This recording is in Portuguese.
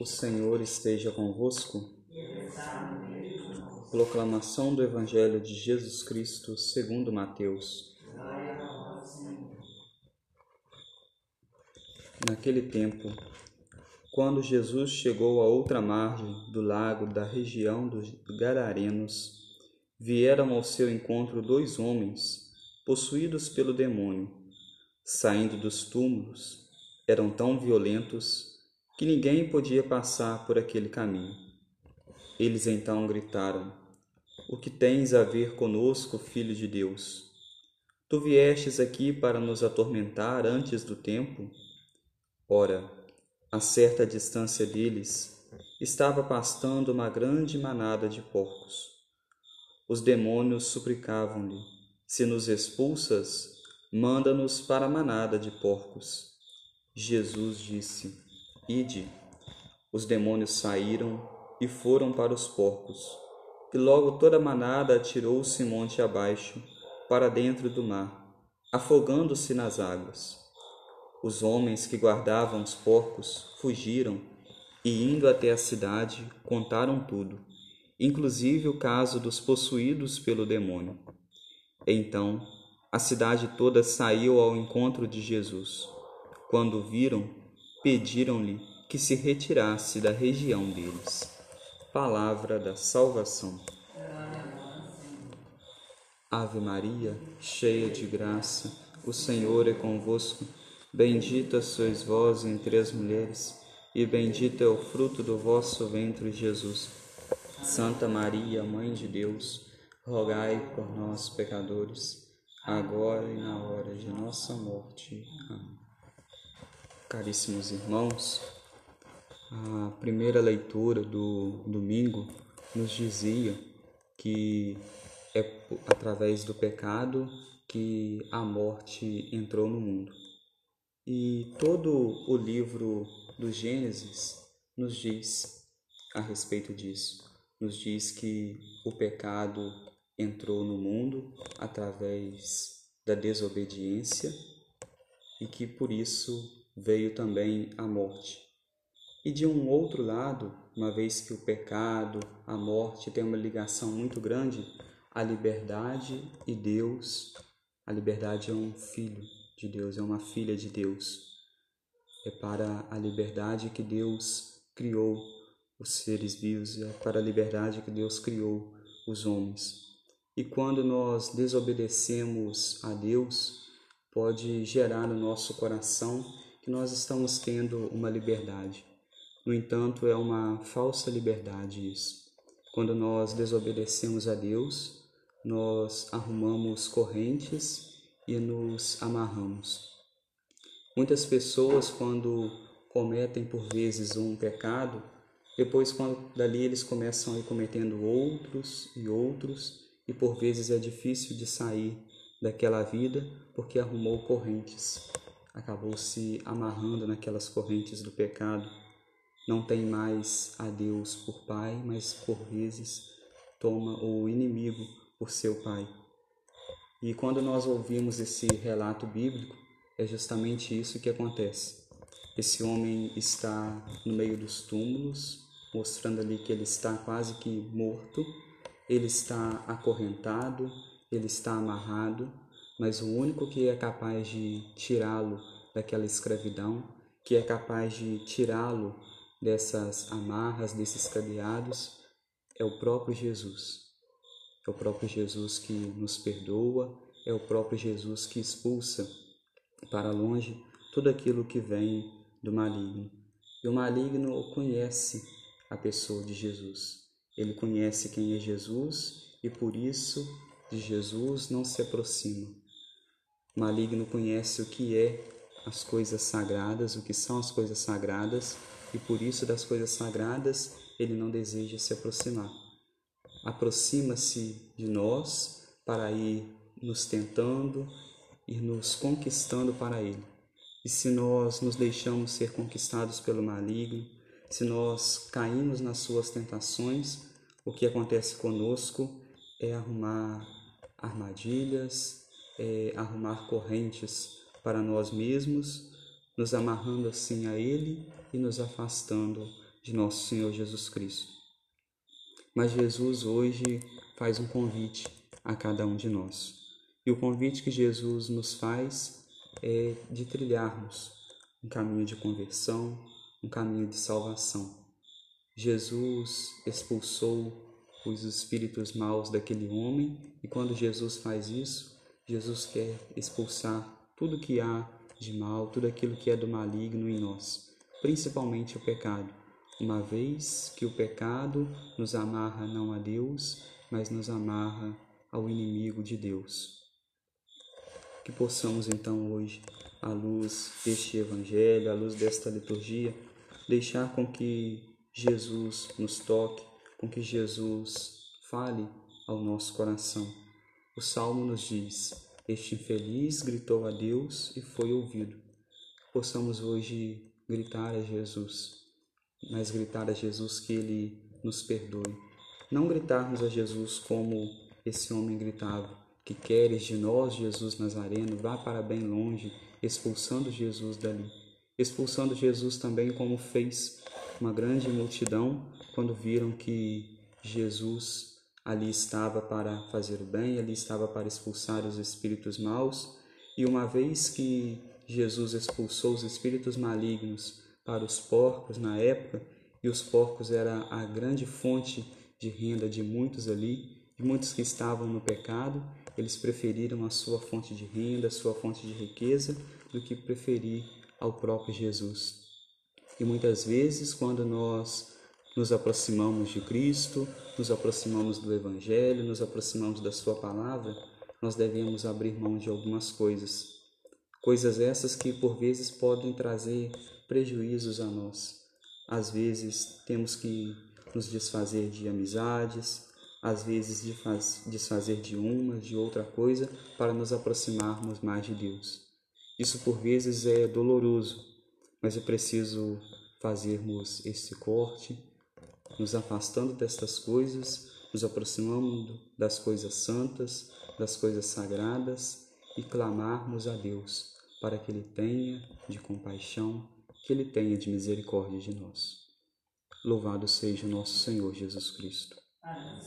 O Senhor esteja convosco. Proclamação do Evangelho de Jesus Cristo segundo Mateus. Naquele tempo, quando Jesus chegou à outra margem do lago da região dos Gadarenos, vieram ao seu encontro dois homens, possuídos pelo demônio. Saindo dos túmulos, eram tão violentos que ninguém podia passar por aquele caminho. Eles então gritaram: O que tens a ver conosco, filho de Deus? Tu viestes aqui para nos atormentar antes do tempo? Ora, a certa distância deles, estava pastando uma grande manada de porcos. Os demônios suplicavam-lhe: Se nos expulsas, manda-nos para a manada de porcos. Jesus disse: Ide. Os demônios saíram e foram para os porcos. E logo toda a manada atirou-se monte abaixo, para dentro do mar, afogando-se nas águas. Os homens que guardavam os porcos fugiram e, indo até a cidade, contaram tudo, inclusive o caso dos possuídos pelo demônio. Então, a cidade toda saiu ao encontro de Jesus. Quando viram, pediram-lhe que se retirasse da região deles. Palavra da salvação. Ave Maria, cheia de graça, o Senhor é convosco. Bendita sois vós entre as mulheres, e bendito é o fruto do vosso ventre, Jesus. Santa Maria, Mãe de Deus, rogai por nós, pecadores, agora e na hora de nossa morte. Amém. Caríssimos irmãos, a primeira leitura do domingo nos dizia que é através do pecado que a morte entrou no mundo. E todo o livro do Gênesis nos diz a respeito disso. Nos diz que o pecado entrou no mundo através da desobediência e que por isso veio também a morte. E de um outro lado, uma vez que o pecado, a morte tem uma ligação muito grande, a liberdade e Deus, a liberdade é um filho de Deus, é uma filha de Deus. É para a liberdade que Deus criou os seres vivos, é para a liberdade que Deus criou os homens. E quando nós desobedecemos a Deus, pode gerar no nosso coração nós estamos tendo uma liberdade. No entanto, é uma falsa liberdade isso. Quando nós desobedecemos a Deus, nós arrumamos correntes e nos amarramos. Muitas pessoas, quando cometem por vezes um pecado, depois, quando dali eles começam a ir cometendo outros e outros, e por vezes é difícil de sair daquela vida porque arrumou correntes, acabou se amarrando naquelas correntes do pecado. Não tem mais a Deus por Pai, mas por vezes toma o inimigo por seu Pai. E quando nós ouvimos esse relato bíblico, é justamente isso que acontece. Esse homem está no meio dos túmulos, mostrando ali que ele está quase que morto, ele está acorrentado, ele está amarrado, mas o único que é capaz de tirá-lo daquela escravidão, que é capaz de tirá-lo dessas amarras, desses cadeados, é o próprio Jesus. É o próprio Jesus que nos perdoa, é o próprio Jesus que expulsa para longe tudo aquilo que vem do maligno. E o maligno conhece a pessoa de Jesus. Ele conhece quem é Jesus e por isso de Jesus não se aproxima. O maligno conhece o que é as coisas sagradas, o que são as coisas sagradas, e por isso das coisas sagradas ele não deseja se aproximar aproxima-se de nós para ir nos tentando, ir nos conquistando para Ele. E se nós nos deixamos ser conquistados pelo maligno, se nós caímos nas suas tentações, o que acontece conosco é arrumar armadilhas, é arrumar correntes para nós mesmos, nos amarrando assim a Ele e nos afastando de nosso Senhor Jesus Cristo. Mas Jesus hoje faz um convite a cada um de nós. E o convite que Jesus nos faz é de trilharmos um caminho de conversão, um caminho de salvação. Jesus expulsou os espíritos maus daquele homem, e quando Jesus faz isso, Jesus quer expulsar tudo que há de mal, tudo aquilo que é do maligno em nós, principalmente o pecado, uma vez que o pecado nos amarra não a Deus, mas nos amarra ao inimigo de Deus. Que possamos então hoje, à luz deste Evangelho, à luz desta liturgia, deixar com que Jesus nos toque, com que Jesus fale ao nosso coração. O Salmo nos diz: Este infeliz gritou a Deus e foi ouvido. Possamos hoje gritar a Jesus, mas gritar a Jesus que Ele nos perdoe. Não gritarmos a Jesus como esse homem gritava: Que queres de nós, Jesus Nazareno? Vá para bem longe, expulsando Jesus dali. Expulsando Jesus também, como fez uma grande multidão quando viram que Jesus ali estava para fazer o bem, ali estava para expulsar os espíritos maus, e uma vez que Jesus expulsou os espíritos malignos para os porcos na época, e os porcos era a grande fonte de renda de muitos ali, de muitos que estavam no pecado, eles preferiram a sua fonte de renda, a sua fonte de riqueza, do que preferir ao próprio Jesus. E muitas vezes, quando nós nos aproximamos de Cristo, nos aproximamos do Evangelho, nos aproximamos da Sua palavra, nós devemos abrir mão de algumas coisas. Coisas essas que por vezes podem trazer prejuízos a nós. Às vezes temos que nos desfazer de amizades, às vezes de desfazer de uma, de outra coisa, para nos aproximarmos mais de Deus. Isso por vezes é doloroso, mas é preciso fazermos esse corte, nos afastando destas coisas, nos aproximando das coisas santas, das coisas sagradas e clamarmos a Deus para que Ele tenha de compaixão, que Ele tenha de misericórdia de nós. Louvado seja o nosso Senhor Jesus Cristo. Amém.